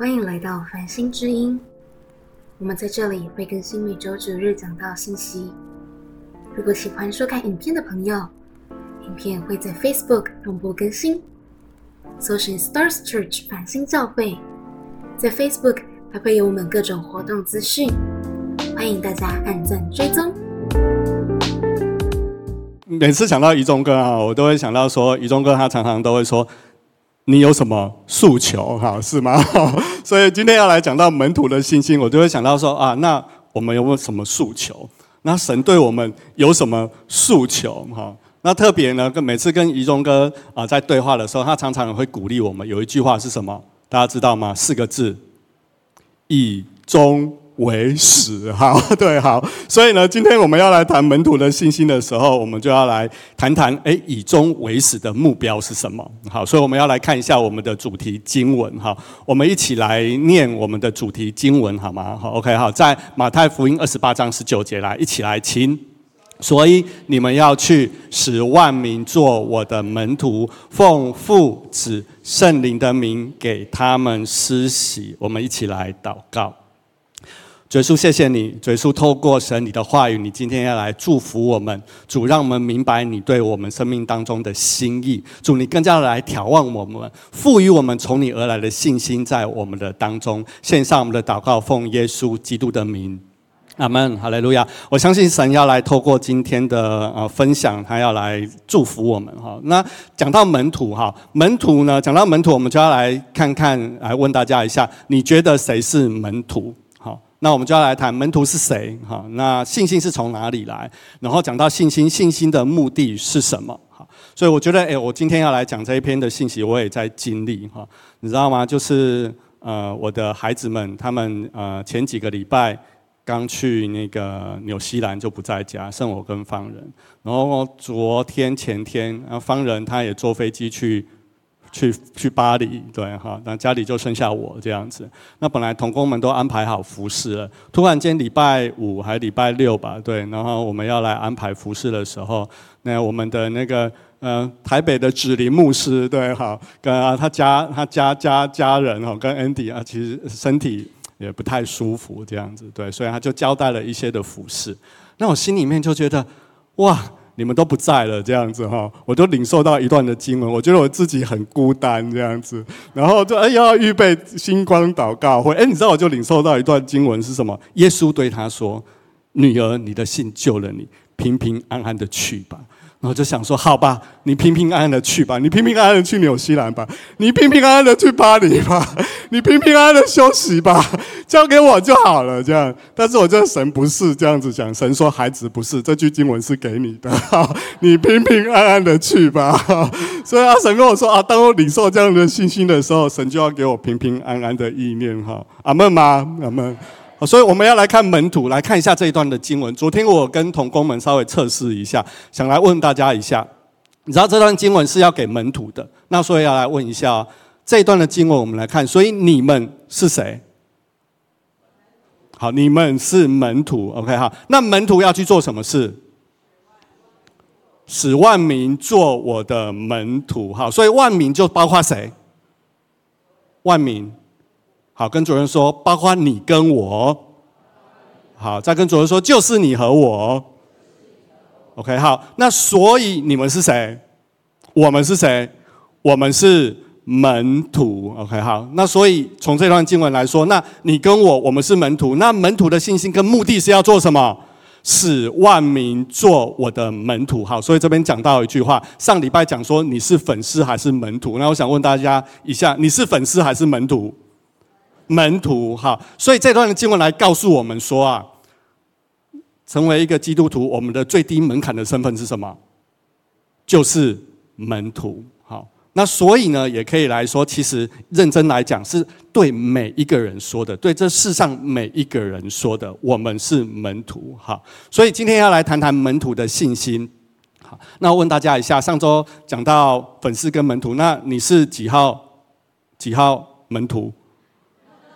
欢迎来到繁星之音。我们在这里会更新每周九日讲道信息。如果喜欢收看影片的朋友，影片会在 Facebook 同步更新，搜寻 Stars Church 繁星教会，在 Facebook 还会有我们各种活动资讯，欢迎大家按赞追踪。每次想到一中哥啊，我都会想到说，一中哥他常常都会说。你有什么诉求？哈，是吗？所以今天要来讲到门徒的信心，我就会想到说啊，那我们有没有什么诉求？那神对我们有什么诉求？哈，那特别呢，跟每次跟怡中哥啊在对话的时候，他常常会鼓励我们。有一句话是什么？大家知道吗？四个字：以终。为始，好，对，好，所以呢，今天我们要来谈门徒的信心的时候，我们就要来谈谈，哎，以终为始的目标是什么？好，所以我们要来看一下我们的主题经文，哈，我们一起来念我们的主题经文，好吗？好，OK，好，在马太福音二十八章十九节来，一起来，请。所以你们要去使万民做我的门徒，奉父子圣灵的名给他们施洗。我们一起来祷告。主耶稣，谢谢你，主耶稣透过神你的话语，你今天要来祝福我们，主让我们明白你对我们生命当中的心意，主你更加的来眺望我们，赋予我们从你而来的信心在我们的当中，献上我们的祷告，奉耶稣基督的名，阿门，哈利路亚。我相信神要来透过今天的呃分享，他要来祝福我们哈。那讲到门徒哈，门徒呢，讲到门徒，我们就要来看看，来问大家一下，你觉得谁是门徒？那我们就要来谈门徒是谁？哈，那信心是从哪里来？然后讲到信心，信心的目的是什么？哈，所以我觉得，哎，我今天要来讲这一篇的信息，我也在经历哈，你知道吗？就是呃，我的孩子们，他们呃前几个礼拜刚去那个纽西兰就不在家，剩我跟方人。然后昨天前天，然后方人他也坐飞机去。去去巴黎，对哈，那家里就剩下我这样子。那本来童工们都安排好服饰了，突然间礼拜五还礼拜六吧，对，然后我们要来安排服饰的时候，那我们的那个呃台北的指林牧师，对哈，跟啊他家他家家家人哈，跟 Andy 啊，其实身体也不太舒服这样子，对，所以他就交代了一些的服饰。那我心里面就觉得，哇。你们都不在了，这样子哈，我就领受到一段的经文，我觉得我自己很孤单这样子，然后就哎要预备星光祷告会，哎，你知道我就领受到一段经文是什么？耶稣对他说：“女儿，你的信救了你，平平安安的去吧。”然后就想说，好吧，你平平安安的去吧，你平平安安的去纽西兰吧，你平平安安的去巴黎吧，你平平安安的休息吧，交给我就好了。这样，但是我这神不是这样子讲，神说孩子不是，这句经文是给你的，你平平安安的去吧。所以阿神跟我说啊，当我领受这样的信心的时候，神就要给我平平安安的意念。哈，阿门吗？阿门。所以我们要来看门徒，来看一下这一段的经文。昨天我跟同工们稍微测试一下，想来问大家一下，你知道这段经文是要给门徒的，那所以要来问一下这一段的经文，我们来看。所以你们是谁？好，你们是门徒。OK，好，那门徒要去做什么事？使万民做我的门徒。好，所以万民就包括谁？万民。好，跟主任说，包括你跟我。好，再跟主任说，就是你和我。OK，好，那所以你们是谁？我们是谁？我们是门徒。OK，好，那所以从这段经文来说，那你跟我，我们是门徒。那门徒的信心跟目的是要做什么？使万民做我的门徒。好，所以这边讲到一句话，上礼拜讲说你是粉丝还是门徒？那我想问大家一下，你是粉丝还是门徒？门徒哈，所以这段经文来告诉我们说啊，成为一个基督徒，我们的最低门槛的身份是什么？就是门徒。好，那所以呢，也可以来说，其实认真来讲，是对每一个人说的，对这世上每一个人说的，我们是门徒。好，所以今天要来谈谈门徒的信心。好，那我问大家一下，上周讲到粉丝跟门徒，那你是几号？几号门徒？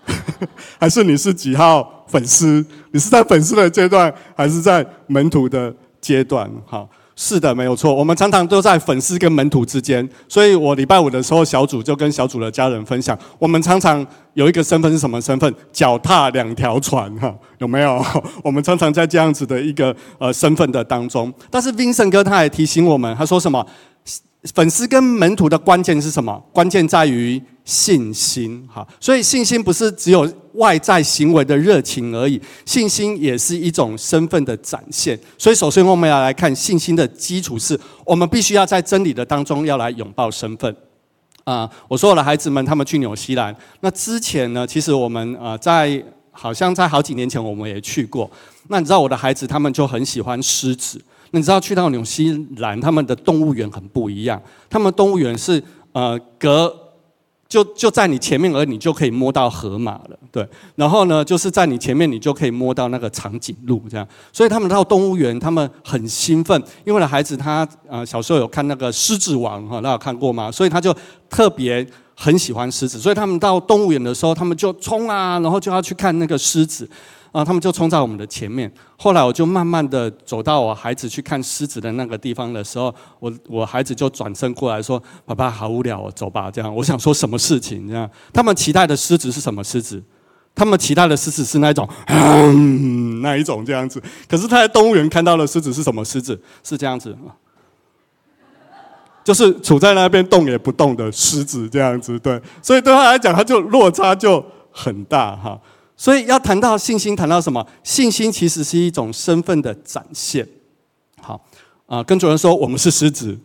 还是你是几号粉丝？你是在粉丝的阶段，还是在门徒的阶段？哈，是的，没有错。我们常常都在粉丝跟门徒之间，所以我礼拜五的时候，小组就跟小组的家人分享，我们常常有一个身份是什么身份？脚踏两条船，哈，有没有？我们常常在这样子的一个呃身份的当中。但是 Vincent 哥他也提醒我们，他说什么？粉丝跟门徒的关键是什么？关键在于信心，哈。所以信心不是只有外在行为的热情而已，信心也是一种身份的展现。所以，首先我们要来看信心的基础，是我们必须要在真理的当中要来拥抱身份。啊，我说我的孩子们他们去纽西兰，那之前呢，其实我们呃在好像在好几年前我们也去过。那你知道我的孩子他们就很喜欢狮子。你知道去到纽西兰，他们的动物园很不一样。他们动物园是呃隔就就在你前面，而你就可以摸到河马了，对。然后呢，就是在你前面，你就可以摸到那个长颈鹿这样。所以他们到动物园，他们很兴奋，因为那孩子他呃小时候有看那个《狮子王》哈，大家有看过吗？所以他就特别很喜欢狮子。所以他们到动物园的时候，他们就冲啊，然后就要去看那个狮子。啊，他们就冲在我们的前面。后来我就慢慢的走到我孩子去看狮子的那个地方的时候，我我孩子就转身过来说：“爸爸好无聊哦，走吧。”这样，我想说什么事情这样？他们期待的狮子是什么狮子？他们期待的狮子是那一种那一种这样子。可是他在动物园看到的狮子是什么狮子？是这样子，就是处在那边动也不动的狮子这样子。对，所以对他来讲，他就落差就很大哈。所以要谈到信心，谈到什么？信心其实是一种身份的展现。好，啊，跟主人说，我们是狮子，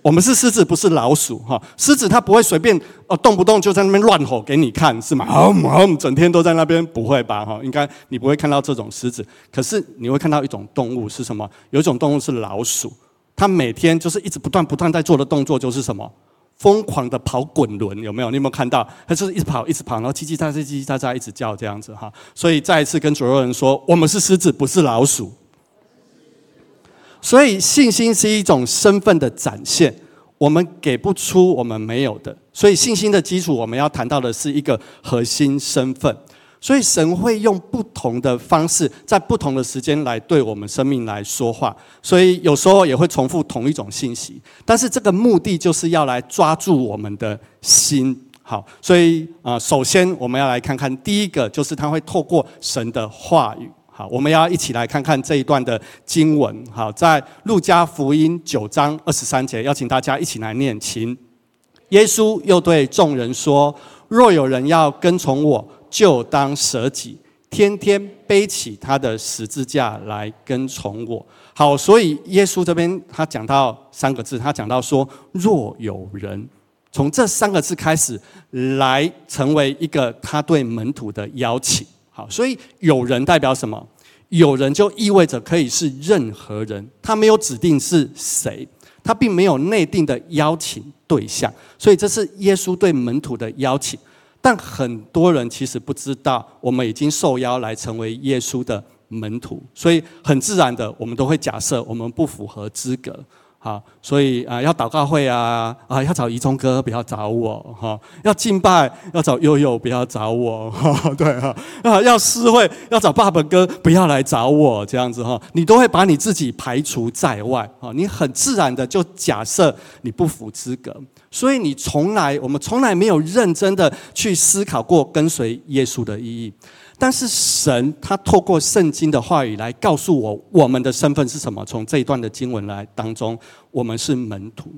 我们是狮子，不是老鼠。哈，狮子它不会随便哦，动不动就在那边乱吼给你看，是吗？哦，整天都在那边，不会吧？哈，应该你不会看到这种狮子。可是你会看到一种动物是什么？有一种动物是老鼠，它每天就是一直不断不断在做的动作就是什么？疯狂的跑滚轮有没有？你有没有看到？它就是一直跑，一直跑，然后叽叽喳喳、叽叽喳喳一直叫这样子哈。所以再一次跟左右人说，我们是狮子，不是老鼠。所以信心是一种身份的展现，我们给不出我们没有的。所以信心的基础，我们要谈到的是一个核心身份。所以神会用不同的方式，在不同的时间来对我们生命来说话。所以有时候也会重复同一种信息，但是这个目的就是要来抓住我们的心。好，所以啊，首先我们要来看看第一个，就是他会透过神的话语。好，我们要一起来看看这一段的经文。好，在路加福音九章二十三节，邀请大家一起来念。请耶稣又对众人说：“若有人要跟从我。”就当舍己，天天背起他的十字架来跟从我。好，所以耶稣这边他讲到三个字，他讲到说：若有人从这三个字开始来成为一个他对门徒的邀请。好，所以有人代表什么？有人就意味着可以是任何人，他没有指定是谁，他并没有内定的邀请对象。所以这是耶稣对门徒的邀请。但很多人其实不知道，我们已经受邀来成为耶稣的门徒，所以很自然的，我们都会假设我们不符合资格。好，所以啊，要祷告会啊，啊，要找怡中哥，不要找我哈；要敬拜，要找悠悠，不要找我 哈。对哈，啊，要私会，要找爸爸哥，不要来找我这样子哈。你都会把你自己排除在外啊，你很自然的就假设你不符资格。所以你从来，我们从来没有认真的去思考过跟随耶稣的意义。但是神他透过圣经的话语来告诉我，我们的身份是什么？从这一段的经文来当中，我们是门徒。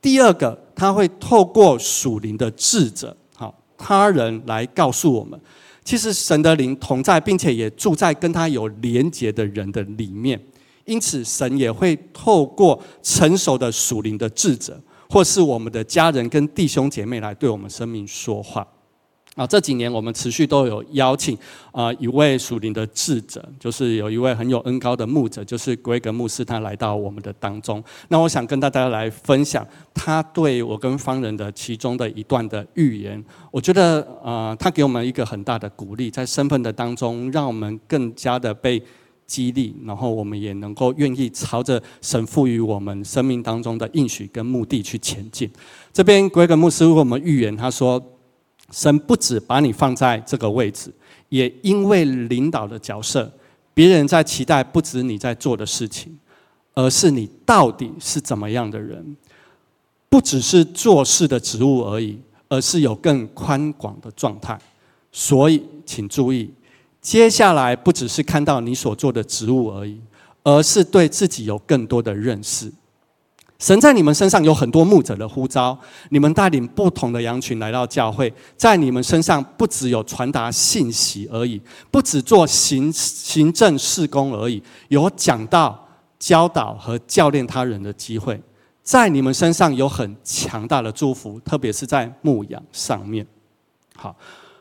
第二个，他会透过属灵的智者，好他人来告诉我们，其实神的灵同在，并且也住在跟他有连结的人的里面。因此，神也会透过成熟的属灵的智者。或是我们的家人跟弟兄姐妹来对我们生命说话啊！这几年我们持续都有邀请啊一位属灵的智者，就是有一位很有恩高的牧者，就是规格牧师，他来到我们的当中。那我想跟大家来分享他对我跟方人的其中的一段的预言。我觉得啊，他给我们一个很大的鼓励，在身份的当中，让我们更加的被。激励，然后我们也能够愿意朝着神赋予我们生命当中的应许跟目的去前进。这边规格牧师为我们预言，他说：神不止把你放在这个位置，也因为领导的角色，别人在期待不止你在做的事情，而是你到底是怎么样的人。不只是做事的职务而已，而是有更宽广的状态。所以，请注意，接下来不只是看到你所做的职务而已，而是对自己有更多的认识。神在你们身上有很多牧者的呼召，你们带领不同的羊群来到教会，在你们身上不只有传达信息而已，不只做行行政事工而已，有讲道、教导和教练他人的机会。在你们身上有很强大的祝福，特别是在牧养上面。好，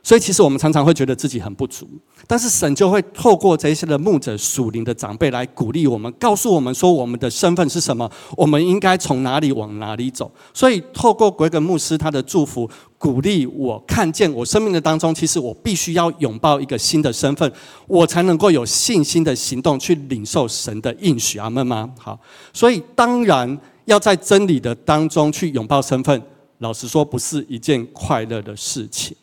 所以其实我们常常会觉得自己很不足，但是神就会透过这些的牧者、属灵的长辈来鼓励我们，告诉我们说我们的身份是什么，我们应该从哪里往哪里走。所以透过鬼格牧师他的祝福，鼓励我看见我生命的当中，其实我必须要拥抱一个新的身份，我才能够有信心的行动去领受神的应许。阿门吗？好，所以当然。要在真理的当中去拥抱身份，老实说，不是一件快乐的事情，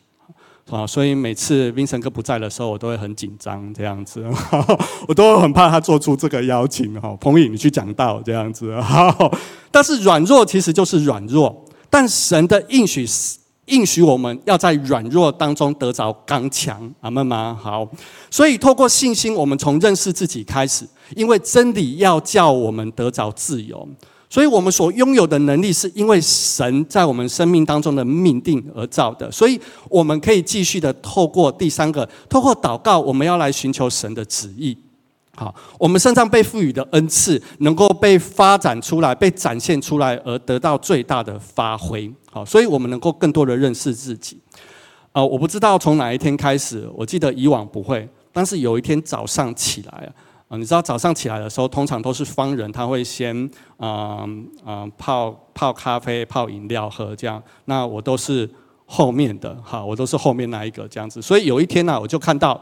啊，所以每次 Vincent 哥不在的时候，我都会很紧张，这样子，我都很怕他做出这个邀请，哈，彭颖你去讲道这样子，好，但是软弱其实就是软弱，但神的应许应许我们要在软弱当中得着刚强，阿门吗？好，所以透过信心，我们从认识自己开始，因为真理要叫我们得着自由。所以我们所拥有的能力，是因为神在我们生命当中的命定而造的。所以我们可以继续的透过第三个，透过祷告，我们要来寻求神的旨意。好，我们身上被赋予的恩赐，能够被发展出来、被展现出来，而得到最大的发挥。好，所以我们能够更多的认识自己。啊，我不知道从哪一天开始，我记得以往不会，但是有一天早上起来啊。你知道早上起来的时候，通常都是方人，他会先嗯嗯泡泡咖啡、泡饮料喝这样。那我都是后面的，哈，我都是后面那一个这样子。所以有一天呢，我就看到，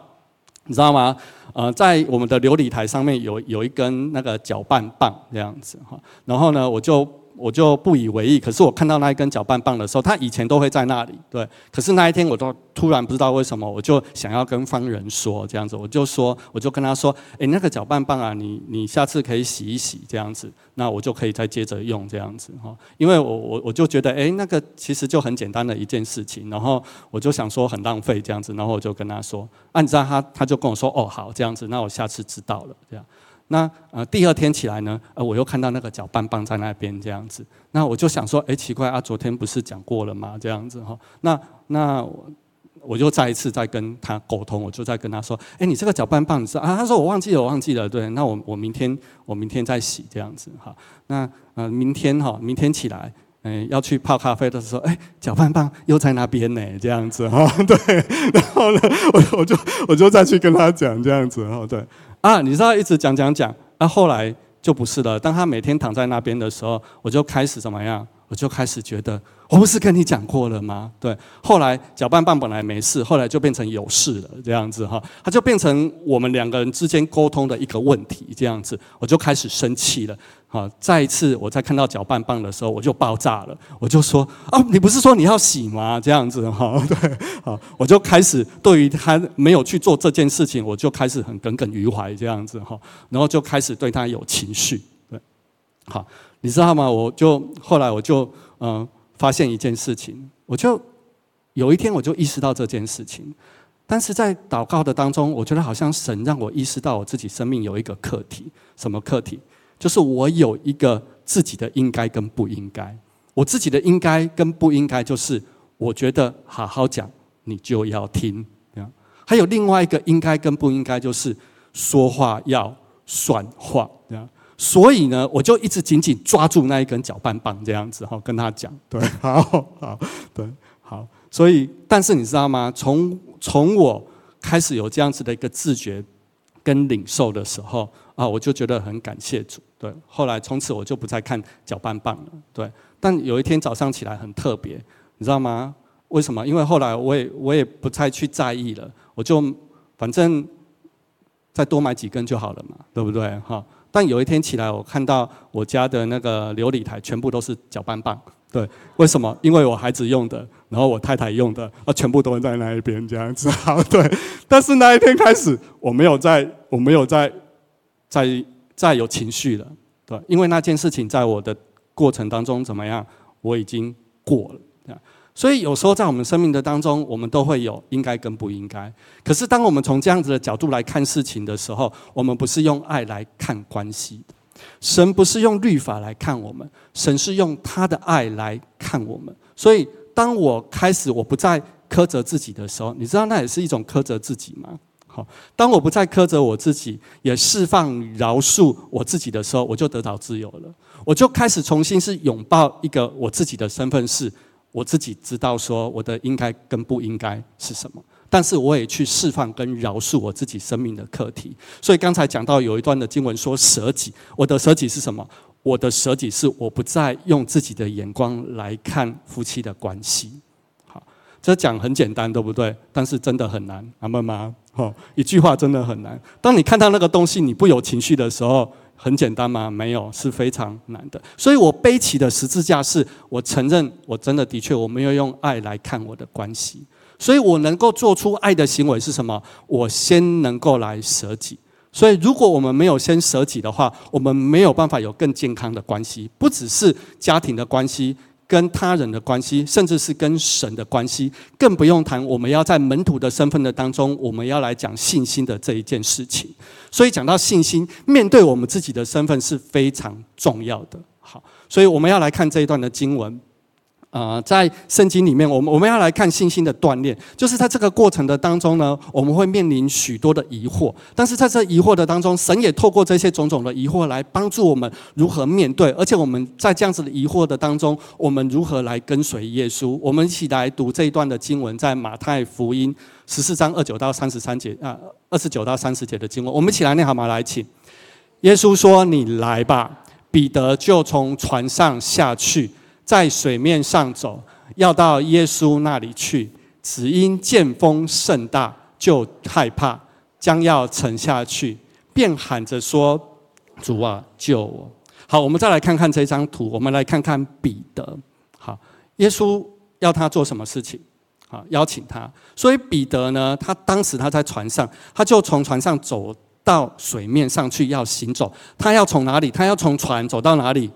你知道吗？呃，在我们的琉璃台上面有有一根那个搅拌棒这样子哈。然后呢，我就。我就不以为意，可是我看到那一根搅拌棒的时候，它以前都会在那里，对。可是那一天，我都突然不知道为什么，我就想要跟方人说这样子，我就说，我就跟他说，哎，那个搅拌棒啊，你你下次可以洗一洗这样子，那我就可以再接着用这样子哈。因为我我我就觉得，哎，那个其实就很简单的一件事情，然后我就想说很浪费这样子，然后我就跟他说，按照他他就跟我说，哦好这样子，那我下次知道了这样。那呃，第二天起来呢，呃，我又看到那个搅拌棒在那边这样子，那我就想说，哎，奇怪啊，昨天不是讲过了吗？这样子哈，那那我就再一次再跟他沟通，我就再跟他说，哎，你这个搅拌棒是啊？他说我忘记了，我忘记了。对，那我我明天我明天再洗这样子哈。那呃，明天哈，明天起来，嗯，要去泡咖啡的时候，哎，搅拌棒又在那边呢，这样子哈。对，然后呢，我我就我就再去跟他讲这样子哈，对。啊，你知道一直讲讲讲，那，后来就不是了。当他每天躺在那边的时候，我就开始怎么样？我就开始觉得。我不是跟你讲过了吗？对，后来搅拌棒本来没事，后来就变成有事了，这样子哈，它就变成我们两个人之间沟通的一个问题，这样子，我就开始生气了。好，再一次我在看到搅拌棒的时候，我就爆炸了，我就说啊，你不是说你要洗吗？这样子哈，对，好，我就开始对于他没有去做这件事情，我就开始很耿耿于怀，这样子哈，然后就开始对他有情绪，对，好，你知道吗？我就后来我就嗯。发现一件事情，我就有一天我就意识到这件事情，但是在祷告的当中，我觉得好像神让我意识到我自己生命有一个课题，什么课题？就是我有一个自己的应该跟不应该，我自己的应该跟不应该，就是我觉得好好讲你就要听，还有另外一个应该跟不应该，就是说话要算话，所以呢，我就一直紧紧抓住那一根搅拌棒，这样子哈，跟他讲，对，好好，对，好。所以，但是你知道吗？从从我开始有这样子的一个自觉跟领受的时候啊，我就觉得很感谢主，对。后来从此我就不再看搅拌棒了，对。但有一天早上起来很特别，你知道吗？为什么？因为后来我也我也不再去在意了，我就反正再多买几根就好了嘛，对不对？哈。但有一天起来，我看到我家的那个琉璃台全部都是搅拌棒，对，为什么？因为我孩子用的，然后我太太用的，啊，全部都在那一边这样子。好，对。但是那一天开始，我没有在，我没有在，在再有情绪了，对，因为那件事情在我的过程当中怎么样，我已经过了。所以有时候在我们生命的当中，我们都会有应该跟不应该。可是当我们从这样子的角度来看事情的时候，我们不是用爱来看关系的。神不是用律法来看我们，神是用他的爱来看我们。所以当我开始我不再苛责自己的时候，你知道那也是一种苛责自己吗？好，当我不再苛责我自己，也释放饶恕我自己的时候，我就得到自由了。我就开始重新是拥抱一个我自己的身份是。我自己知道说我的应该跟不应该是什么，但是我也去释放跟饶恕我自己生命的课题。所以刚才讲到有一段的经文说舍己，我的舍己是什么？我的舍己是我不再用自己的眼光来看夫妻的关系。这讲很简单，对不对？但是真的很难，阿妹妈，好，一句话真的很难。当你看到那个东西，你不有情绪的时候。很简单吗？没有，是非常难的。所以我背起的十字架，是我承认我真的的确我没有用爱来看我的关系。所以我能够做出爱的行为是什么？我先能够来舍己。所以如果我们没有先舍己的话，我们没有办法有更健康的关系，不只是家庭的关系。跟他人的关系，甚至是跟神的关系，更不用谈。我们要在门徒的身份的当中，我们要来讲信心的这一件事情。所以讲到信心，面对我们自己的身份是非常重要的。好，所以我们要来看这一段的经文。啊，在圣经里面，我们我们要来看信心的锻炼，就是在这个过程的当中呢，我们会面临许多的疑惑，但是在这疑惑的当中，神也透过这些种种的疑惑来帮助我们如何面对，而且我们在这样子的疑惑的当中，我们如何来跟随耶稣？我们一起来读这一段的经文，在马太福音十四章二九到三十三节啊，二十九到三十节的经文，我们一起来念好吗？来，请耶稣说：“你来吧。”彼得就从船上下去。在水面上走，要到耶稣那里去，只因见风甚大，就害怕，将要沉下去，便喊着说：“主啊，救我！”好，我们再来看看这张图，我们来看看彼得。好，耶稣要他做什么事情？好，邀请他。所以彼得呢，他当时他在船上，他就从船上走到水面上去要行走。他要从哪里？他要从船走到哪里？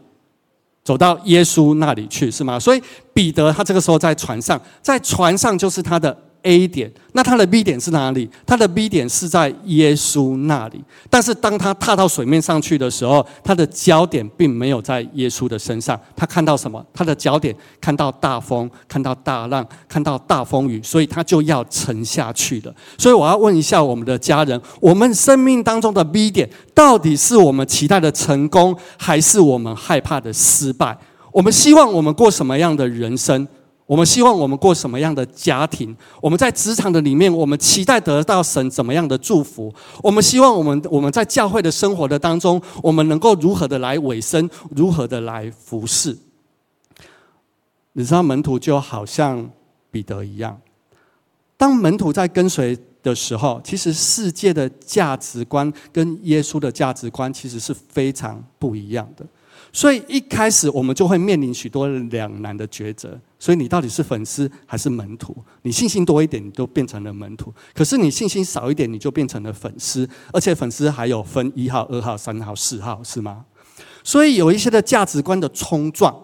走到耶稣那里去是吗？所以彼得他这个时候在船上，在船上就是他的。A 点，那他的 B 点是哪里？他的 B 点是在耶稣那里。但是当他踏到水面上去的时候，他的焦点并没有在耶稣的身上。他看到什么？他的焦点看到大风，看到大浪，看到大风雨，所以他就要沉下去了。所以我要问一下我们的家人：我们生命当中的 B 点，到底是我们期待的成功，还是我们害怕的失败？我们希望我们过什么样的人生？我们希望我们过什么样的家庭？我们在职场的里面，我们期待得到神怎么样的祝福？我们希望我们我们在教会的生活的当中，我们能够如何的来委身，如何的来服侍？你知道门徒就好像彼得一样，当门徒在跟随的时候，其实世界的价值观跟耶稣的价值观其实是非常不一样的。所以一开始我们就会面临许多两难的抉择。所以你到底是粉丝还是门徒？你信心多一点，你就变成了门徒；可是你信心少一点，你就变成了粉丝。而且粉丝还有分一号、二号、三号、四号，是吗？所以有一些的价值观的冲撞。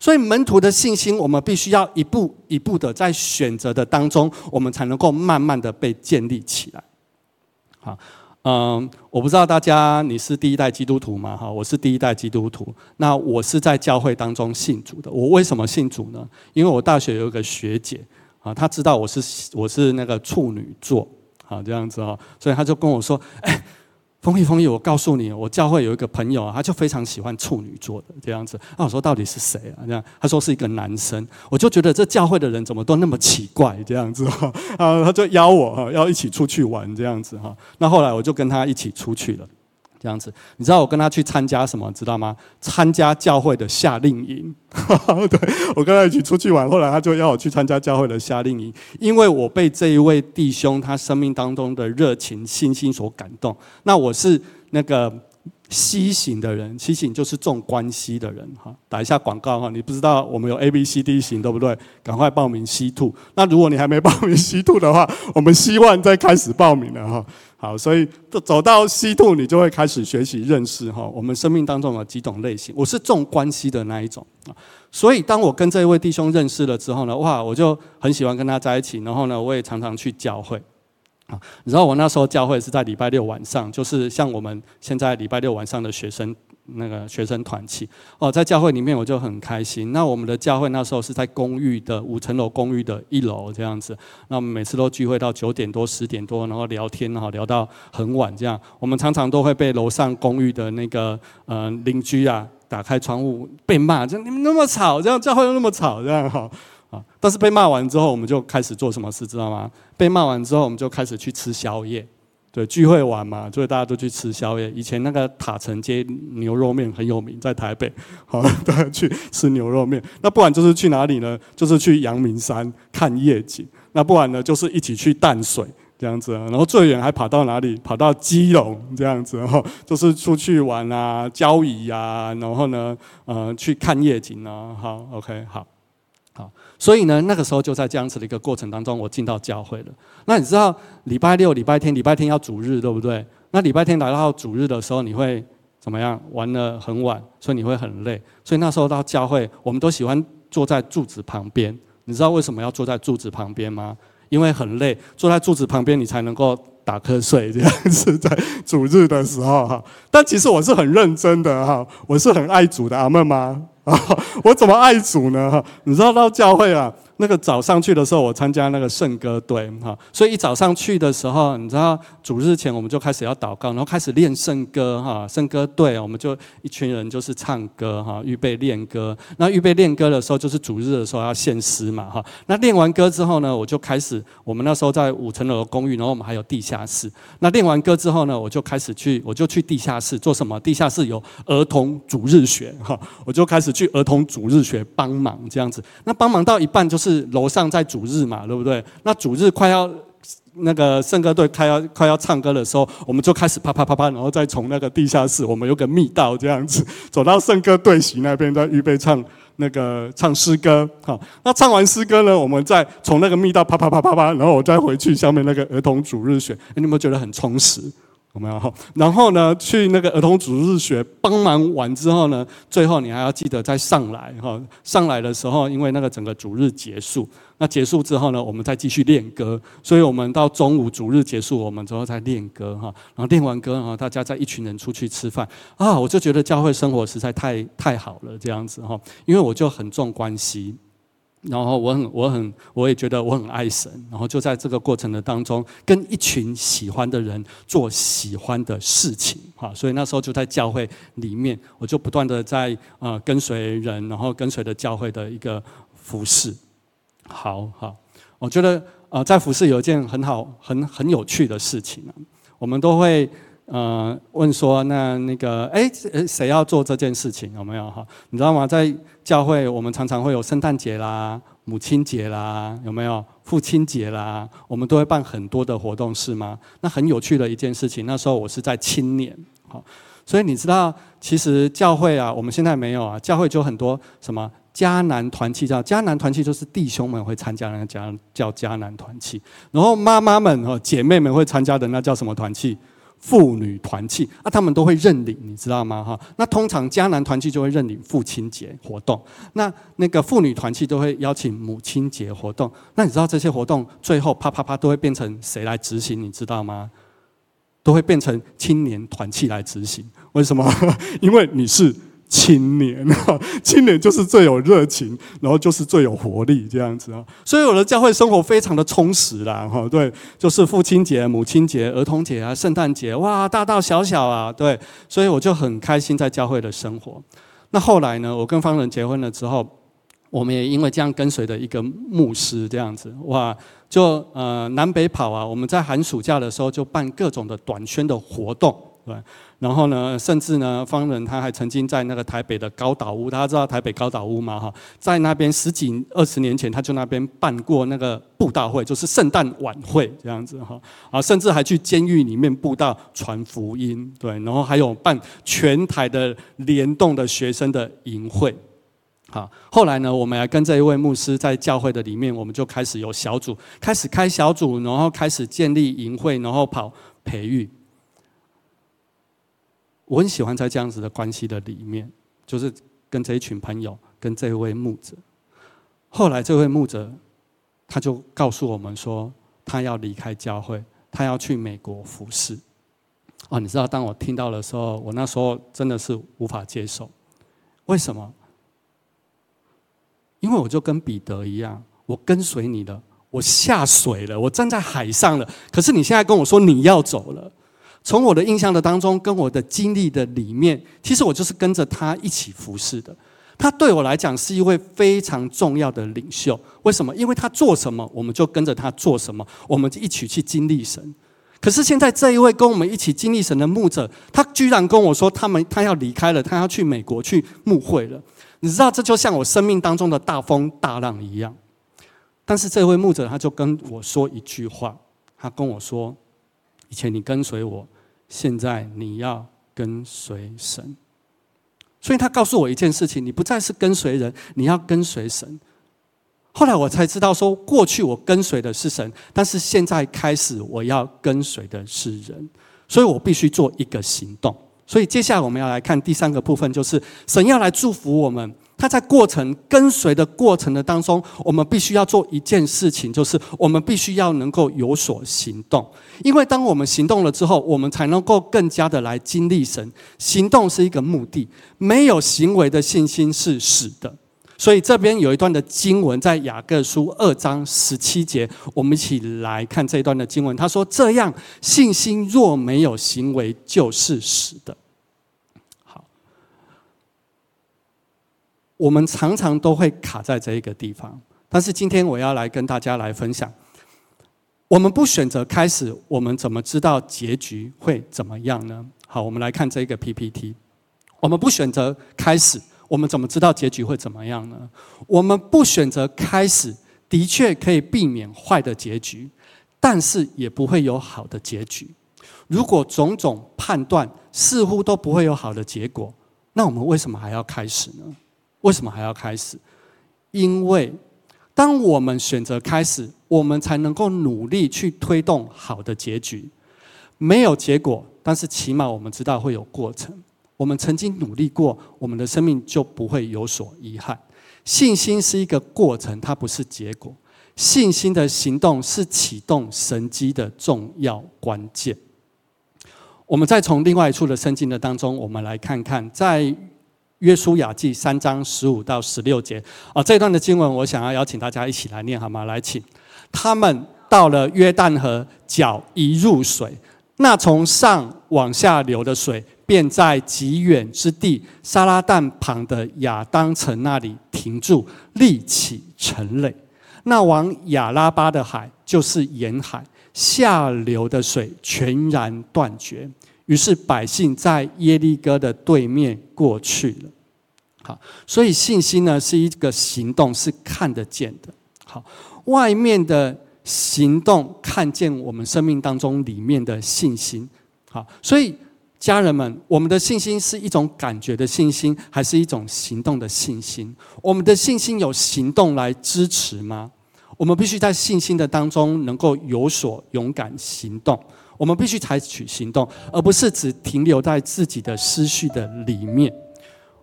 所以门徒的信心，我们必须要一步一步的在选择的当中，我们才能够慢慢的被建立起来。好。嗯，我不知道大家你是第一代基督徒吗？哈，我是第一代基督徒。那我是在教会当中信主的。我为什么信主呢？因为我大学有一个学姐啊，她知道我是我是那个处女座，啊这样子啊，所以她就跟我说，哎。丰毅，丰毅，我告诉你，我教会有一个朋友啊，他就非常喜欢处女座的这样子。那我说到底是谁啊？这样他说是一个男生，我就觉得这教会的人怎么都那么奇怪这样子哈。啊，他就邀我哈，要一起出去玩这样子哈。那后来我就跟他一起出去了。这样子，你知道我跟他去参加什么？知道吗？参加教会的夏令营。对我跟他一起出去玩，后来他就要我去参加教会的夏令营，因为我被这一位弟兄他生命当中的热情、信心所感动。那我是那个西型的人，西型就是重关系的人哈。打一下广告哈，你不知道我们有 A、B、C、D 型对不对？赶快报名 C two。那如果你还没报名 C two 的话，我们希望再开始报名了哈。好，所以走到西度你就会开始学习认识哈。我们生命当中有几种类型，我是重关系的那一种啊。所以当我跟这位弟兄认识了之后呢，哇，我就很喜欢跟他在一起。然后呢，我也常常去教会啊。你知道我那时候教会是在礼拜六晚上，就是像我们现在礼拜六晚上的学生。那个学生团契哦，在教会里面我就很开心。那我们的教会那时候是在公寓的五层楼公寓的一楼这样子。那我们每次都聚会到九点多、十点多，然后聊天哈，聊到很晚这样。我们常常都会被楼上公寓的那个呃邻居啊打开窗户被骂，就你们那么吵，这样教会又那么吵，这样哈啊。但是被骂完之后，我们就开始做什么事，知道吗？被骂完之后，我们就开始去吃宵夜。对，聚会玩嘛，所以大家都去吃宵夜。以前那个塔城街牛肉面很有名，在台北，好，大家去吃牛肉面。那不管就是去哪里呢？就是去阳明山看夜景。那不然呢，就是一起去淡水这样子。然后最远还跑到哪里？跑到基隆这样子，哈，就是出去玩啊，交谊啊，然后呢，呃，去看夜景啊。好，OK，好。好，所以呢，那个时候就在这样子的一个过程当中，我进到教会了。那你知道礼拜六、礼拜天、礼拜天要主日，对不对？那礼拜天来到主日的时候，你会怎么样？玩的很晚，所以你会很累。所以那时候到教会，我们都喜欢坐在柱子旁边。你知道为什么要坐在柱子旁边吗？因为很累，坐在柱子旁边，你才能够打瞌睡。这样子在主日的时候哈，但其实我是很认真的哈，我是很爱主的阿妹吗？啊，我怎么爱主呢？你知道到教会啊？那个早上去的时候，我参加那个圣歌队哈，所以一早上去的时候，你知道主日前我们就开始要祷告，然后开始练圣歌哈，圣歌队我们就一群人就是唱歌哈，预备练歌。那预备练歌的时候，就是主日的时候要献诗嘛哈。那练完歌之后呢，我就开始，我们那时候在五层楼的公寓，然后我们还有地下室。那练完歌之后呢，我就开始去，我就去地下室做什么？地下室有儿童主日学哈，我就开始去儿童主日学帮忙这样子。那帮忙到一半就是。是楼上在主日嘛，对不对？那主日快要那个圣歌队快要快要唱歌的时候，我们就开始啪啪啪啪，然后再从那个地下室，我们有个密道这样子，走到圣歌队席那边，再预备唱那个唱诗歌。好，那唱完诗歌呢，我们再从那个密道啪啪啪啪啪，然后我再回去下面那个儿童主日学。你有没有觉得很充实？有没有？然后呢，去那个儿童主日学帮忙完之后呢，最后你还要记得再上来哈。上来的时候，因为那个整个主日结束，那结束之后呢，我们再继续练歌。所以我们到中午主日结束，我们之后再练歌哈。然后练完歌，然后大家再一群人出去吃饭啊。我就觉得教会生活实在太太好了，这样子哈。因为我就很重关系。然后我很我很我也觉得我很爱神，然后就在这个过程的当中，跟一群喜欢的人做喜欢的事情，哈，所以那时候就在教会里面，我就不断的在呃跟随人，然后跟随着教会的一个服饰。好好，我觉得呃在服饰有一件很好很很有趣的事情啊，我们都会。呃，问说那那个，哎，谁要做这件事情？有没有哈？你知道吗？在教会，我们常常会有圣诞节啦、母亲节啦，有没有父亲节啦？我们都会办很多的活动，是吗？那很有趣的一件事情。那时候我是在青年，好，所以你知道，其实教会啊，我们现在没有啊。教会就很多什么迦南团契，叫迦南团契，就是弟兄们会参加那个叫叫迦南团契。然后妈妈们和姐妹们会参加的那叫什么团契？妇女团契啊，他们都会认领，你知道吗？哈，那通常迦南团契就会认领父亲节活动，那那个妇女团契都会邀请母亲节活动。那你知道这些活动最后啪啪啪都会变成谁来执行？你知道吗？都会变成青年团契来执行。为什么？因为你是。青年哈，青年就是最有热情，然后就是最有活力这样子啊，所以我的教会生活非常的充实啦哈，对，就是父亲节、母亲节、儿童节啊、圣诞节，哇，大大小小啊，对，所以我就很开心在教会的生活。那后来呢，我跟方人结婚了之后，我们也因为这样跟随的一个牧师这样子，哇，就呃南北跑啊，我们在寒暑假的时候就办各种的短宣的活动。对。然后呢，甚至呢，方人他还曾经在那个台北的高岛屋，大家知道台北高岛屋吗？哈，在那边十几二十年前，他就那边办过那个布道会，就是圣诞晚会这样子哈。啊，甚至还去监狱里面布道传福音，对。然后还有办全台的联动的学生的营会。好，后来呢，我们来跟这一位牧师在教会的里面，我们就开始有小组，开始开小组，然后开始建立营会，然后跑培育。我很喜欢在这样子的关系的里面，就是跟这一群朋友，跟这位牧者。后来这位牧者，他就告诉我们说，他要离开教会，他要去美国服侍。哦，你知道，当我听到的时候，我那时候真的是无法接受。为什么？因为我就跟彼得一样，我跟随你了，我下水了，我站在海上了。可是你现在跟我说你要走了。从我的印象的当中，跟我的经历的里面，其实我就是跟着他一起服侍的。他对我来讲是一位非常重要的领袖。为什么？因为他做什么，我们就跟着他做什么，我们一起去经历神。可是现在这一位跟我们一起经历神的牧者，他居然跟我说，他们他要离开了，他要去美国去牧会了。你知道，这就像我生命当中的大风大浪一样。但是这位牧者他就跟我说一句话，他跟我说。以前你跟随我，现在你要跟随神。所以他告诉我一件事情：你不再是跟随人，你要跟随神。后来我才知道，说过去我跟随的是神，但是现在开始我要跟随的是人，所以我必须做一个行动。所以接下来我们要来看第三个部分，就是神要来祝福我们。他在过程跟随的过程的当中，我们必须要做一件事情，就是我们必须要能够有所行动。因为当我们行动了之后，我们才能够更加的来经历神。行动是一个目的，没有行为的信心是死的。所以这边有一段的经文，在雅各书二章十七节，我们一起来看这一段的经文。他说：“这样，信心若没有行为，就是死的。”我们常常都会卡在这一个地方，但是今天我要来跟大家来分享：我们不选择开始，我们怎么知道结局会怎么样呢？好，我们来看这个 PPT。我们不选择开始，我们怎么知道结局会怎么样呢？我们不选择开始，的确可以避免坏的结局，但是也不会有好的结局。如果种种判断似乎都不会有好的结果，那我们为什么还要开始呢？为什么还要开始？因为当我们选择开始，我们才能够努力去推动好的结局。没有结果，但是起码我们知道会有过程。我们曾经努力过，我们的生命就不会有所遗憾。信心是一个过程，它不是结果。信心的行动是启动神机的重要关键。我们再从另外一处的圣经的当中，我们来看看在。约书亚记三章十五到十六节啊，这段的经文，我想要邀请大家一起来念，好吗？来，请他们到了约旦河，脚一入水，那从上往下流的水，便在极远之地沙拉旦旁的亚当城那里停住，立起城垒。那往亚拉巴的海，就是沿海下流的水，全然断绝。于是百姓在耶利哥的对面过去了。好，所以信心呢是一个行动，是看得见的。好，外面的行动看见我们生命当中里面的信心。好，所以家人们，我们的信心是一种感觉的信心，还是一种行动的信心？我们的信心有行动来支持吗？我们必须在信心的当中能够有所勇敢行动。我们必须采取行动，而不是只停留在自己的思绪的里面。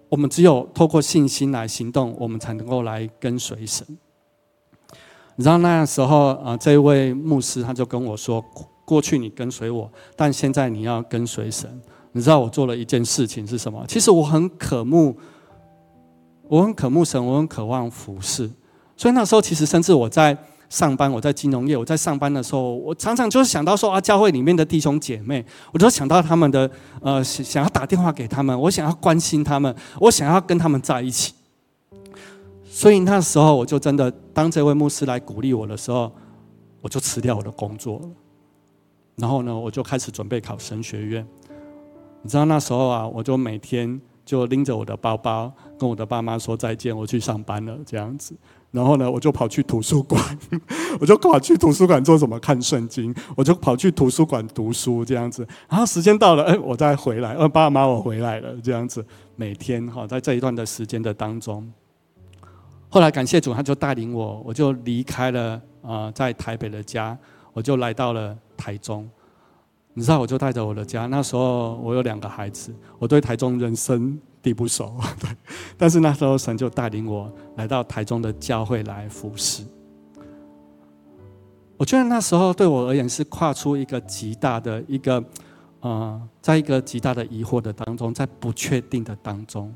我们只有透过信心来行动，我们才能够来跟随神。你知道那时候啊，这位牧师他就跟我说：“过去你跟随我，但现在你要跟随神。”你知道我做了一件事情是什么？其实我很渴慕，我很渴慕神，我很渴望服侍。所以那时候，其实甚至我在。上班，我在金融业。我在上班的时候，我常常就是想到说啊，教会里面的弟兄姐妹，我就想到他们的呃，想要打电话给他们，我想要关心他们，我想要跟他们在一起。所以那时候，我就真的当这位牧师来鼓励我的时候，我就辞掉我的工作了。然后呢，我就开始准备考神学院。你知道那时候啊，我就每天就拎着我的包包，跟我的爸妈说再见，我去上班了这样子。然后呢，我就跑去图书馆，我就跑去图书馆做什么？看圣经。我就跑去图书馆读书这样子。然后时间到了，哎，我再回来。呃，爸妈，我回来了这样子。每天哈，在这一段的时间的当中，后来感谢主，他就带领我，我就离开了啊，在台北的家，我就来到了台中。你知道，我就带着我的家。那时候我有两个孩子，我对台中人生。地不熟，对，但是那时候神就带领我来到台中的教会来服侍。我觉得那时候对我而言是跨出一个极大的一个，呃，在一个极大的疑惑的当中，在不确定的当中，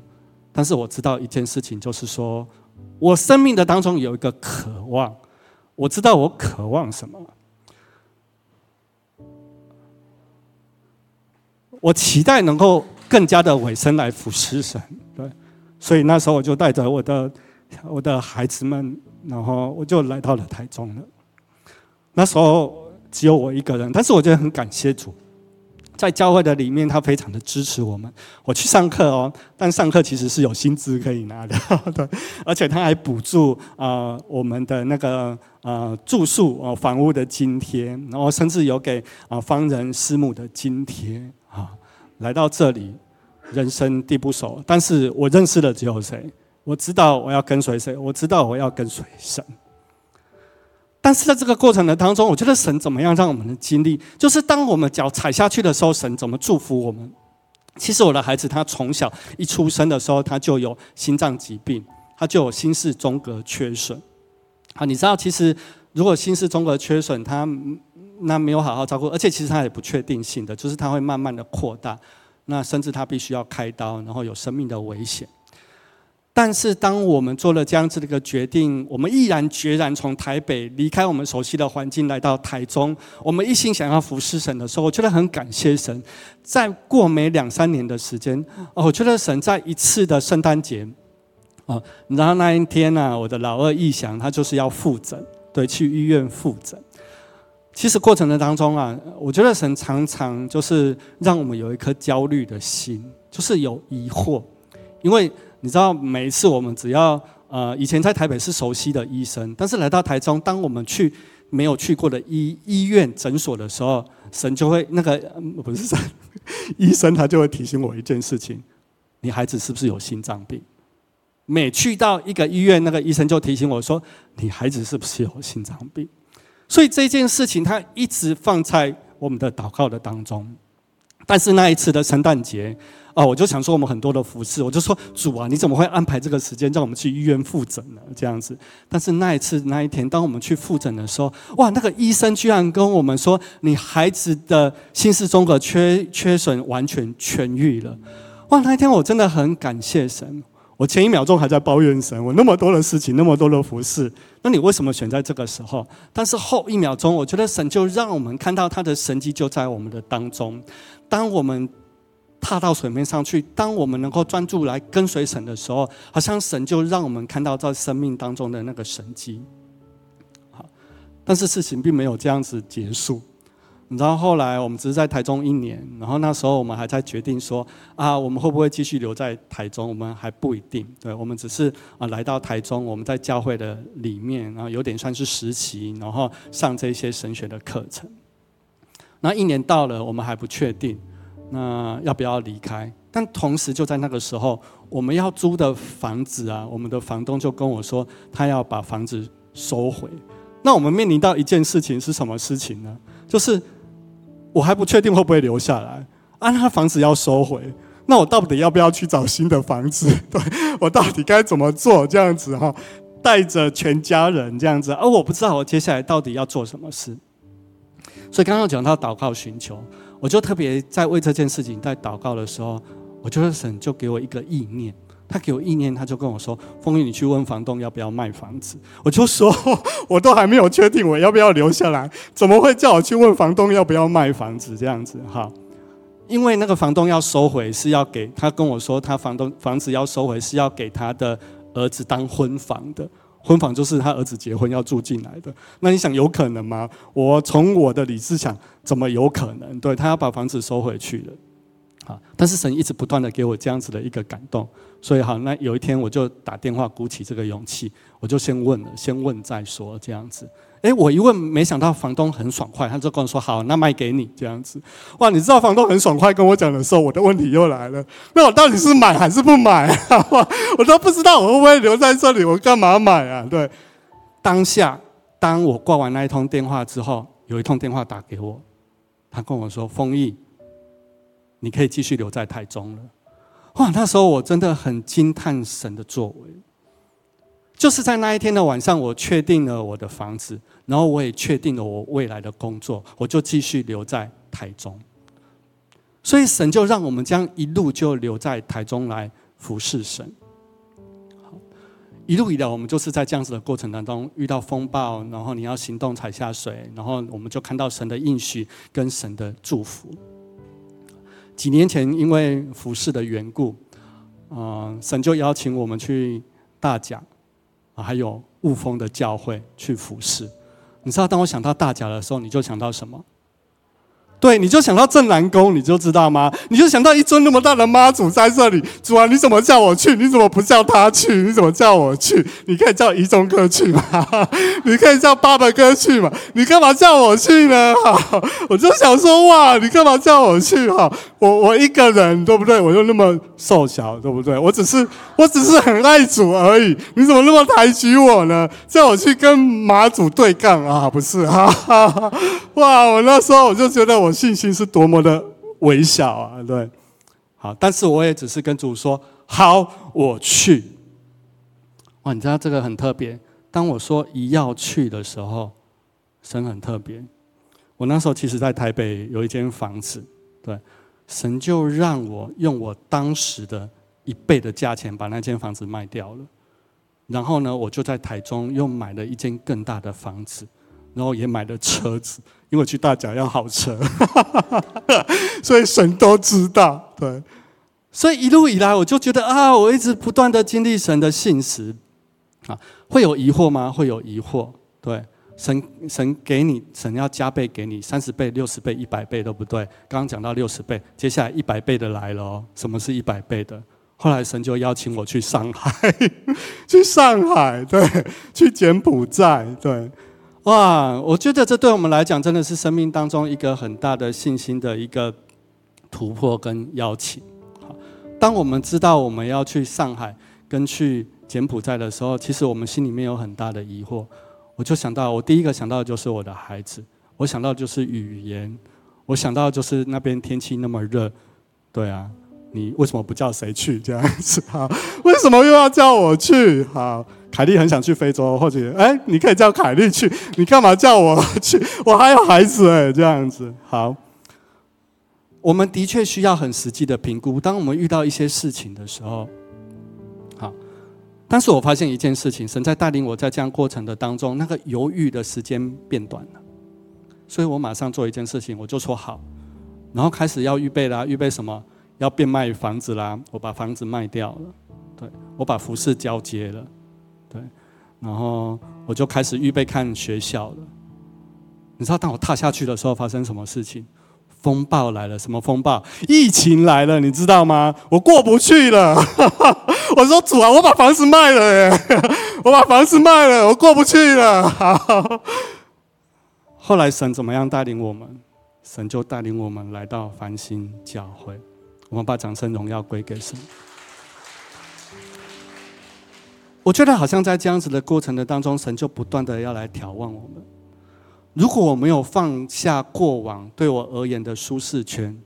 但是我知道一件事情，就是说我生命的当中有一个渴望，我知道我渴望什么，我期待能够。更加的委身来服侍神，对，所以那时候我就带着我的我的孩子们，然后我就来到了台中了。那时候只有我一个人，但是我觉得很感谢主，在教会的里面，他非常的支持我们。我去上课哦，但上课其实是有薪资可以拿的，对，而且他还补助啊我们的那个呃住宿哦房屋的津贴，然后甚至有给啊方人师母的津贴啊。来到这里，人生地不熟，但是我认识的只有谁？我知道我要跟随谁，我知道我要跟随神。但是在这个过程的当中，我觉得神怎么样让我们的经历，就是当我们脚踩下去的时候，神怎么祝福我们？其实我的孩子他从小一出生的时候，他就有心脏疾病，他就有心室中隔缺损。好，你知道，其实如果心室中隔缺损，他那没有好好照顾，而且其实它也不确定性的，就是它会慢慢的扩大，那甚至他必须要开刀，然后有生命的危险。但是当我们做了这样子的一个决定，我们毅然决然从台北离开我们熟悉的环境，来到台中，我们一心想要服侍神的时候，我觉得很感谢神。在过没两三年的时间，哦，我觉得神在一次的圣诞节，哦，然后那一天呢，我的老二义祥他就是要复诊，对，去医院复诊。其实过程的当中啊，我觉得神常常就是让我们有一颗焦虑的心，就是有疑惑，因为你知道，每一次我们只要呃以前在台北是熟悉的医生，但是来到台中，当我们去没有去过的医医院诊所的时候，神就会那个不是神，医生他就会提醒我一件事情：你孩子是不是有心脏病？每去到一个医院，那个医生就提醒我说：你孩子是不是有心脏病？所以这件事情，他一直放在我们的祷告的当中。但是那一次的圣诞节，哦，我就想说我们很多的服饰，我就说主啊，你怎么会安排这个时间让我们去医院复诊呢？这样子。但是那一次那一天，当我们去复诊的时候，哇，那个医生居然跟我们说，你孩子的心室中隔缺缺损完全痊愈了。哇，那一天我真的很感谢神。我前一秒钟还在抱怨神，我那么多的事情，那么多的服饰，那你为什么选在这个时候？但是后一秒钟，我觉得神就让我们看到他的神迹就在我们的当中。当我们踏到水面上去，当我们能够专注来跟随神的时候，好像神就让我们看到在生命当中的那个神迹。好，但是事情并没有这样子结束。你知道后来我们只是在台中一年，然后那时候我们还在决定说啊，我们会不会继续留在台中？我们还不一定。对，我们只是啊来到台中，我们在教会的里面，然后有点算是实习，然后上这些神学的课程。那一年到了，我们还不确定，那要不要离开？但同时就在那个时候，我们要租的房子啊，我们的房东就跟我说，他要把房子收回。那我们面临到一件事情是什么事情呢？就是。我还不确定会不会留下来，啊，那房子要收回，那我到底要不要去找新的房子？对 我到底该怎么做？这样子哈，带着全家人这样子，而我不知道我接下来到底要做什么事。所以刚刚讲到祷告寻求，我就特别在为这件事情在祷告的时候，我觉得神就给我一个意念。他给我意念，他就跟我说：“风雨，你去问房东要不要卖房子。”我就说：“我都还没有确定我要不要留下来，怎么会叫我去问房东要不要卖房子？这样子哈，因为那个房东要收回是要给他跟我说，他房东房子要收回是要给他的儿子当婚房的，婚房就是他儿子结婚要住进来的。那你想有可能吗？我从我的理智想，怎么有可能？对他要把房子收回去了。”啊，但是神一直不断的给我这样子的一个感动，所以好，那有一天我就打电话鼓起这个勇气，我就先问了，先问再说这样子。诶，我一问，没想到房东很爽快，他就跟我说：“好，那卖给你这样子。”哇，你知道房东很爽快跟我讲的时候，我的问题又来了，那我到底是买还是不买啊？我都不知道我会不会留在这里，我干嘛买啊？对，当下当我挂完那一通电话之后，有一通电话打给我，他跟我说：“丰毅。”你可以继续留在台中了，哇！那时候我真的很惊叹神的作为。就是在那一天的晚上，我确定了我的房子，然后我也确定了我未来的工作，我就继续留在台中。所以神就让我们将一路就留在台中来服侍神。好一路以来，我们就是在这样子的过程当中遇到风暴，然后你要行动踩下水，然后我们就看到神的应许跟神的祝福。几年前，因为服饰的缘故，嗯，神就邀请我们去大甲，还有雾峰的教会去服侍。你知道，当我想到大甲的时候，你就想到什么？对，你就想到正南宫，你就知道吗？你就想到一尊那么大的妈祖在这里，主啊，你怎么叫我去？你怎么不叫他去？你怎么叫我去？你可以叫一中哥去嘛？你可以叫爸爸哥去嘛？你干嘛叫我去呢？哈，我就想说，哇，你干嘛叫我去？哈，我我一个人，对不对？我又那么瘦小，对不对？我只是我只是很爱主而已。你怎么那么抬举我呢？叫我去跟妈祖对杠啊？不是哈哈？哇，我那时候我就觉得我。信心是多么的微小啊！对，好，但是我也只是跟主说：“好，我去。”哇，你知道这个很特别。当我说一要去的时候，神很特别。我那时候其实在台北有一间房子，对，神就让我用我当时的一倍的价钱把那间房子卖掉了。然后呢，我就在台中又买了一间更大的房子。然后也买了车子，因为去大甲要好车，所以神都知道。对，所以一路以来，我就觉得啊，我一直不断的经历神的信实，啊，会有疑惑吗？会有疑惑。对，神神给你，神要加倍给你，三十倍、六十倍、一百倍都不对。刚刚讲到六十倍，接下来一百倍的来了哦。什么是一百倍的？后来神就邀请我去上海，去上海，对，去柬埔寨，对。哇，我觉得这对我们来讲真的是生命当中一个很大的信心的一个突破跟邀请。好，当我们知道我们要去上海跟去柬埔寨的时候，其实我们心里面有很大的疑惑。我就想到，我第一个想到的就是我的孩子，我想到就是语言，我想到就是那边天气那么热，对啊。你为什么不叫谁去这样子？好，为什么又要叫我去？好，凯莉很想去非洲，或者哎，你可以叫凯莉去，你干嘛叫我去？我还有孩子哎，这样子。好，我们的确需要很实际的评估。当我们遇到一些事情的时候，好，但是我发现一件事情，神在带领我在这样过程的当中，那个犹豫的时间变短了，所以我马上做一件事情，我就说好，然后开始要预备啦，预备什么？要变卖房子啦，我把房子卖掉了，对我把服饰交接了，对，然后我就开始预备看学校了。你知道，当我踏下去的时候，发生什么事情？风暴来了，什么风暴？疫情来了，你知道吗？我过不去了。我说主啊，我把房子卖了耶，我把房子卖了，我过不去了。后来神怎么样带领我们？神就带领我们来到繁星教会。我们把掌声荣耀归给神。我觉得好像在这样子的过程的当中，神就不断的要来眺望我们。如果我没有放下过往对我而言的舒适圈，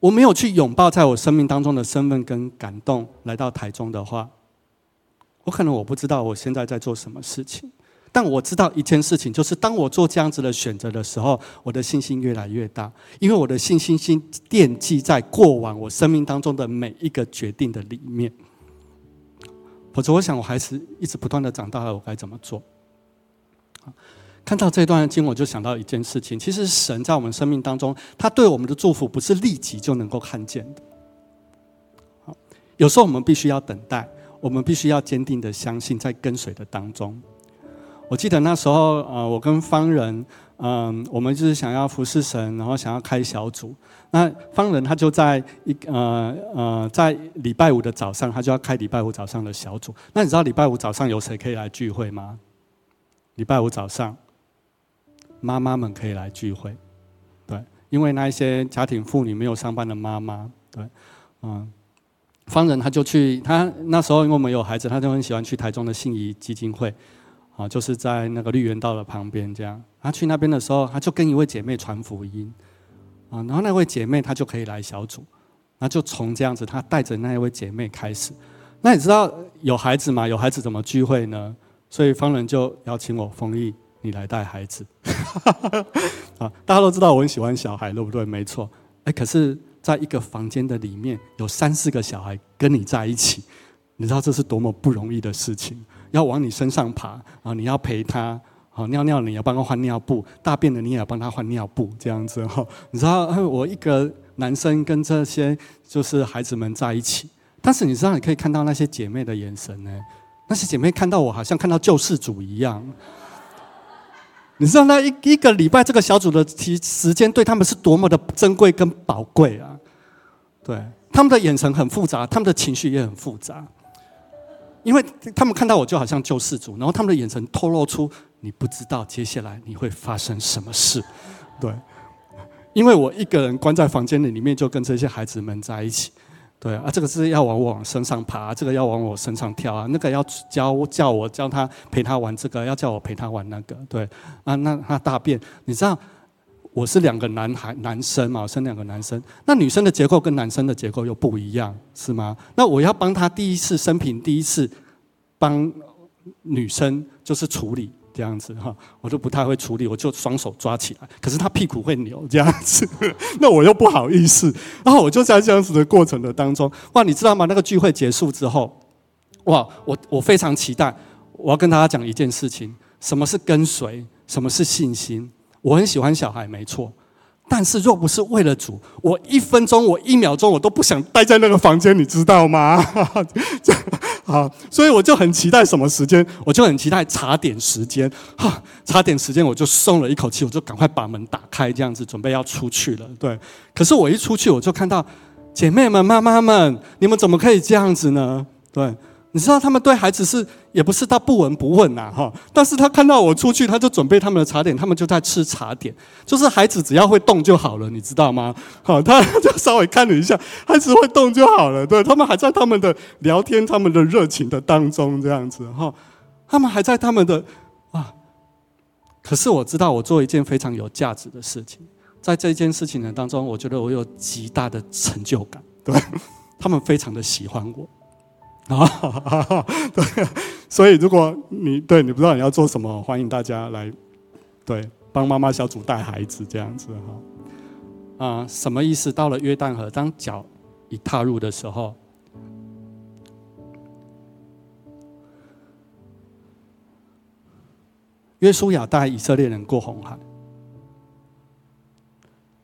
我没有去拥抱在我生命当中的身份跟感动，来到台中的话，我可能我不知道我现在在做什么事情。但我知道一件事情，就是当我做这样子的选择的时候，我的信心越来越大，因为我的信心心惦记在过往我生命当中的每一个决定的里面。否则，我想我还是一直不断的长大了，我该怎么做？看到这段经，我就想到一件事情：，其实神在我们生命当中，他对我们的祝福不是立即就能够看见的。好，有时候我们必须要等待，我们必须要坚定的相信，在跟随的当中。我记得那时候，呃，我跟方人，嗯，我们就是想要服侍神，然后想要开小组。那方人他就在一呃呃，在礼拜五的早上，他就要开礼拜五早上的小组。那你知道礼拜五早上有谁可以来聚会吗？礼拜五早上，妈妈们可以来聚会，对，因为那一些家庭妇女没有上班的妈妈，对，嗯，方人他就去，他那时候因为我们有孩子，他就很喜欢去台中的信宜基金会。啊，就是在那个绿园道的旁边，这样。他去那边的时候，他就跟一位姐妹传福音，啊，然后那位姐妹她就可以来小组，那就从这样子，他带着那一位姐妹开始。那你知道有孩子吗？有孩子怎么聚会呢？所以方人就邀请我丰毅，你来带孩子。啊，大家都知道我很喜欢小孩，对不对？没错。哎，可是在一个房间的里面有三四个小孩跟你在一起，你知道这是多么不容易的事情。要往你身上爬啊！你要陪他，好尿尿你要帮他换尿布，大便的你也要帮他换尿布，这样子哈。你知道，我一个男生跟这些就是孩子们在一起，但是你知道，你可以看到那些姐妹的眼神呢。那些姐妹看到我，好像看到救世主一样。你知道，那一一个礼拜这个小组的时时间，对他们是多么的珍贵跟宝贵啊！对，他们的眼神很复杂，他们的情绪也很复杂。因为他们看到我就好像救世主，然后他们的眼神透露出你不知道接下来你会发生什么事，对。因为我一个人关在房间里，里面就跟这些孩子们在一起，对啊，这个是要往我身上爬，这个要往我身上跳啊，那个要教叫我教他陪他玩这个，要叫我陪他玩那个，对啊，那他大便，你知道我是两个男孩男生嘛，生两个男生，那女生的结构跟男生的结构又不一样，是吗？那我要帮他第一次生平第一次。帮女生就是处理这样子哈，我都不太会处理，我就双手抓起来。可是她屁股会扭这样子，那我又不好意思。然后我就在这样子的过程的当中，哇，你知道吗？那个聚会结束之后，哇，我我非常期待。我要跟大家讲一件事情：什么是跟随？什么是信心？我很喜欢小孩，没错。但是若不是为了主，我一分钟，我一秒钟，我都不想待在那个房间，你知道吗？这好，所以我就很期待什么时间，我就很期待茶点时间。哈，茶点时间我就松了一口气，我就赶快把门打开，这样子准备要出去了。对，可是我一出去，我就看到姐妹们、妈妈们，你们怎么可以这样子呢？对。你知道他们对孩子是也不是他不闻不问呐哈，但是他看到我出去，他就准备他们的茶点，他们就在吃茶点，就是孩子只要会动就好了，你知道吗？好，他就稍微看了一下，孩子会动就好了，对他们还在他们的聊天、他们的热情的当中这样子哈，他们还在他们的啊，可是我知道我做一件非常有价值的事情，在这件事情的当中，我觉得我有极大的成就感，对他们非常的喜欢我。啊，对，所以如果你对你不知道你要做什么，欢迎大家来，对，帮妈妈小组带孩子这样子哈。啊，什么意思？到了约旦河，当脚一踏入的时候，约书亚带以色列人过红海，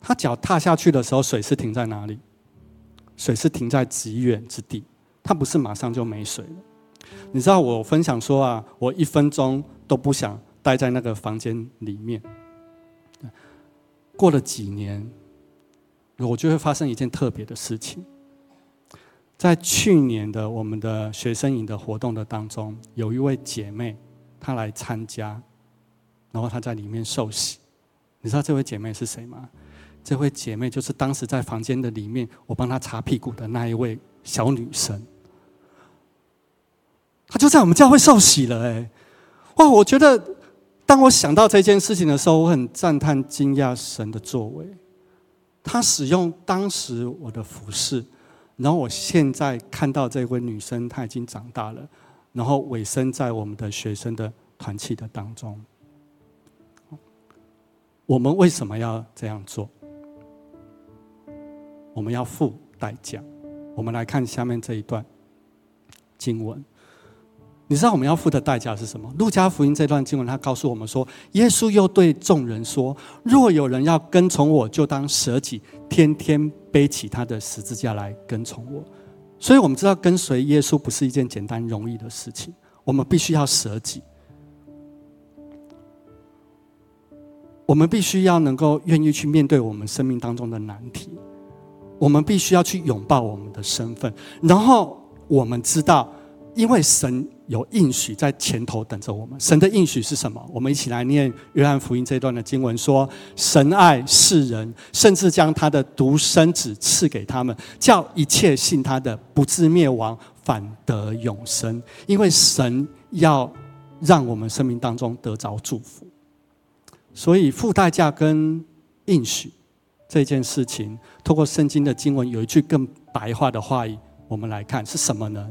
他脚踏下去的时候，水是停在哪里？水是停在极远之地。他不是马上就没水了，你知道我分享说啊，我一分钟都不想待在那个房间里面。过了几年，我就会发生一件特别的事情。在去年的我们的学生营的活动的当中，有一位姐妹她来参加，然后她在里面受洗。你知道这位姐妹是谁吗？这位姐妹就是当时在房间的里面，我帮她擦屁股的那一位小女生。他就在我们教会受洗了，哎，哇！我觉得，当我想到这件事情的时候，我很赞叹、惊讶神的作为。他使用当时我的服饰，然后我现在看到这位女生，她已经长大了，然后委身在我们的学生的团契的当中。我们为什么要这样做？我们要付代价。我们来看下面这一段经文。你知道我们要付的代价是什么？路加福音这段经文，他告诉我们说，耶稣又对众人说：“若有人要跟从我，就当舍己，天天背起他的十字架来跟从我。”所以，我们知道跟随耶稣不是一件简单容易的事情，我们必须要舍己。我们必须要能够愿意去面对我们生命当中的难题，我们必须要去拥抱我们的身份，然后我们知道，因为神有应许在前头等着我们。神的应许是什么？我们一起来念约翰福音这段的经文，说：神爱世人，甚至将他的独生子赐给他们，叫一切信他的不至灭亡，反得永生。因为神要让我们生命当中得着祝福。所以付代价跟应许这件事情，透过圣经的经文有一句更白话的话语，我们来看是什么呢？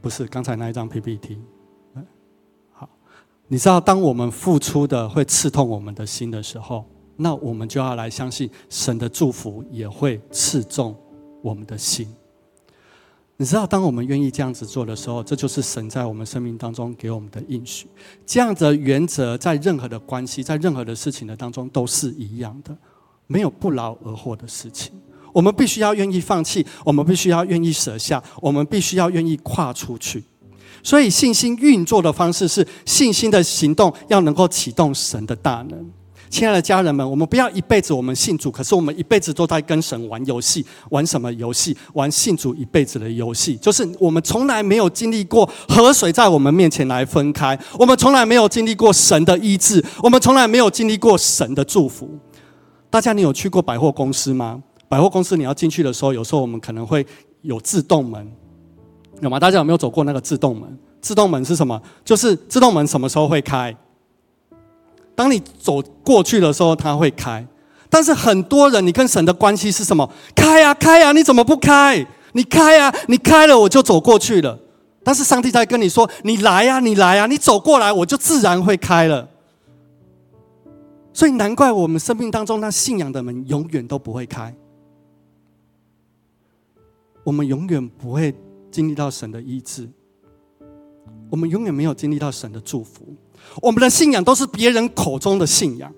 不是刚才那一张 PPT。好，你知道，当我们付出的会刺痛我们的心的时候，那我们就要来相信神的祝福也会刺中我们的心。你知道，当我们愿意这样子做的时候，这就是神在我们生命当中给我们的应许。这样的原则，在任何的关系，在任何的事情的当中都是一样的，没有不劳而获的事情。我们必须要愿意放弃，我们必须要愿意舍下，我们必须要愿意跨出去。所以，信心运作的方式是信心的行动，要能够启动神的大能。亲爱的家人们，我们不要一辈子我们信主，可是我们一辈子都在跟神玩游戏，玩什么游戏？玩信主一辈子的游戏，就是我们从来没有经历过河水在我们面前来分开，我们从来没有经历过神的医治，我们从来没有经历过神的祝福。大家，你有去过百货公司吗？百货公司你要进去的时候，有时候我们可能会有自动门，有吗？大家有没有走过那个自动门？自动门是什么？就是自动门什么时候会开？当你走过去的时候，它会开。但是很多人，你跟神的关系是什么？开呀，开呀！你怎么不开？你开呀，你开了，我就走过去了。但是上帝在跟你说：“你来呀，你来呀，你走过来，我就自然会开了。”所以难怪我们生命当中那信仰的门永远都不会开。我们永远不会经历到神的医治，我们永远没有经历到神的祝福。我们的信仰都是别人口中的信仰，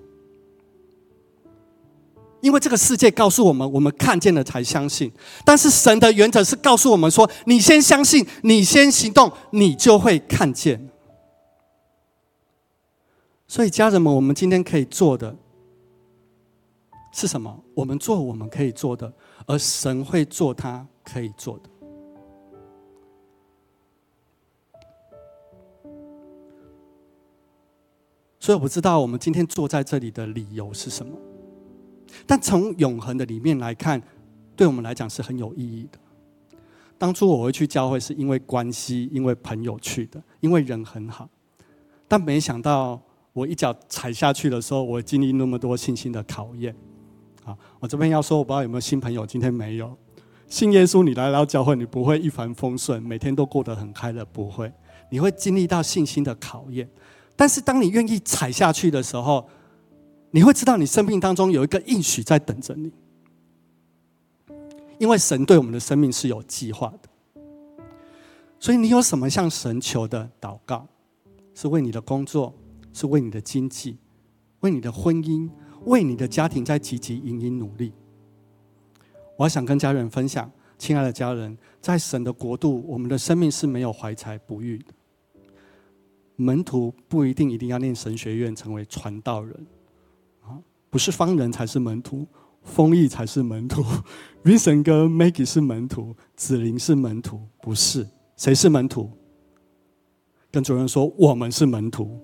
因为这个世界告诉我们，我们看见了才相信。但是神的原则是告诉我们说：你先相信，你先行动，你就会看见。所以，家人们，我们今天可以做的是什么？我们做我们可以做的，而神会做他可以做的。所以我不知道我们今天坐在这里的理由是什么，但从永恒的里面来看，对我们来讲是很有意义的。当初我会去教会是因为关系，因为朋友去的，因为人很好。但没想到我一脚踩下去的时候，我经历那么多信心的考验。啊，我这边要说，我不知道有没有新朋友，今天没有。信耶稣，你来到教会，你不会一帆风顺，每天都过得很快乐，不会。你会经历到信心的考验。但是，当你愿意踩下去的时候，你会知道你生命当中有一个应许在等着你，因为神对我们的生命是有计划的。所以，你有什么向神求的祷告？是为你的工作，是为你的经济，为你的婚姻，为你的家庭在积极营营努力。我想跟家人分享，亲爱的家人，在神的国度，我们的生命是没有怀才不遇的。门徒不一定一定要念神学院成为传道人，啊，不是方人才是门徒，丰毅才是门徒，Vincent 哥 Maggie 是门徒，子林是门徒，不是谁是门徒？跟主任说我们是门徒，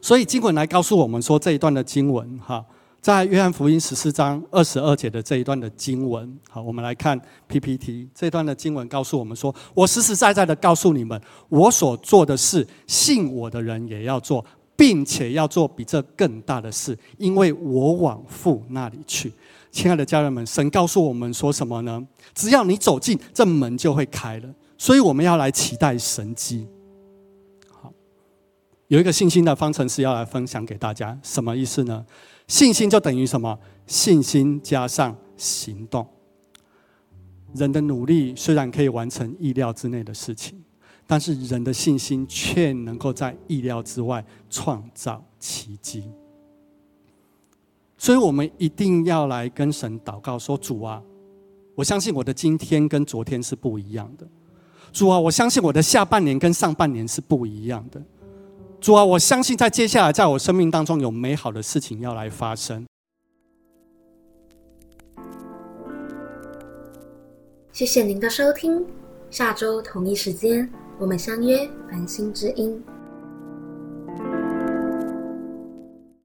所以经文来告诉我们说这一段的经文，哈。在约翰福音十四章二十二节的这一段的经文，好，我们来看 PPT 这段的经文，告诉我们说：“我实实在在的告诉你们，我所做的事，信我的人也要做，并且要做比这更大的事，因为我往父那里去。”亲爱的家人们，神告诉我们说什么呢？只要你走进这门，就会开了。所以我们要来期待神迹。好，有一个信心的方程式要来分享给大家，什么意思呢？信心就等于什么？信心加上行动。人的努力虽然可以完成意料之内的事情，但是人的信心却能够在意料之外创造奇迹。所以我们一定要来跟神祷告，说：“主啊，我相信我的今天跟昨天是不一样的。主啊，我相信我的下半年跟上半年是不一样的。主啊，我相信在接下来在我生命当中有美好的事情要来发生。谢谢您的收听，下周同一时间我们相约繁星之音。